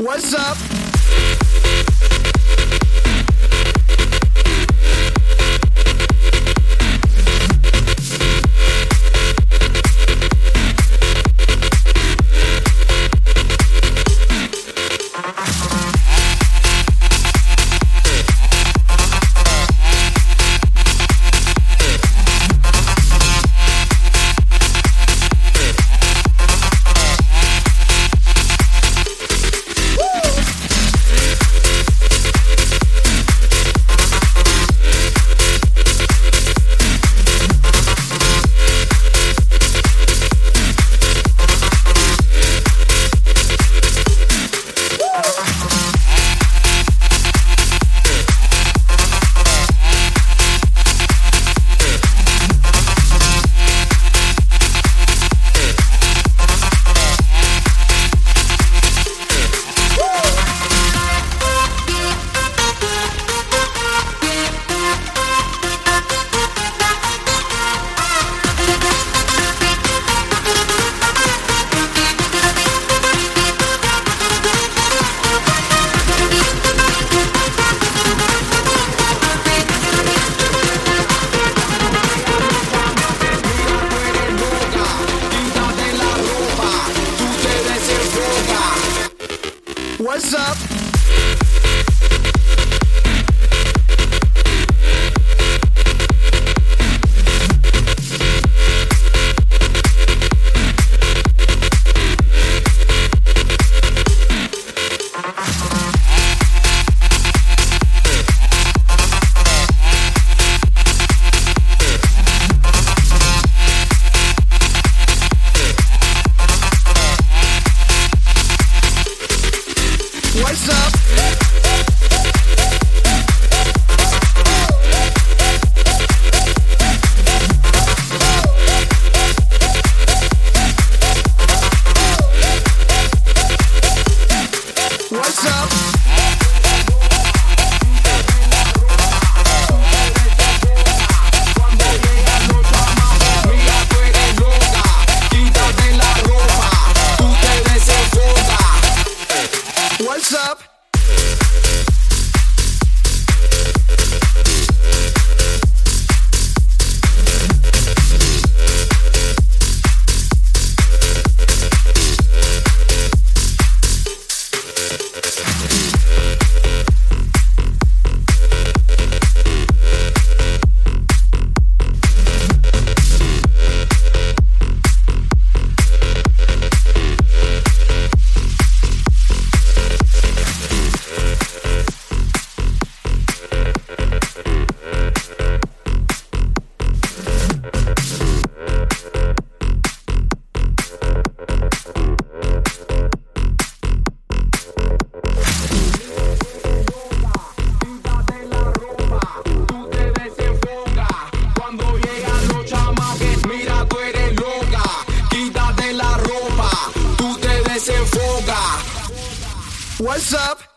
What's up? What's up? What's up? What's up?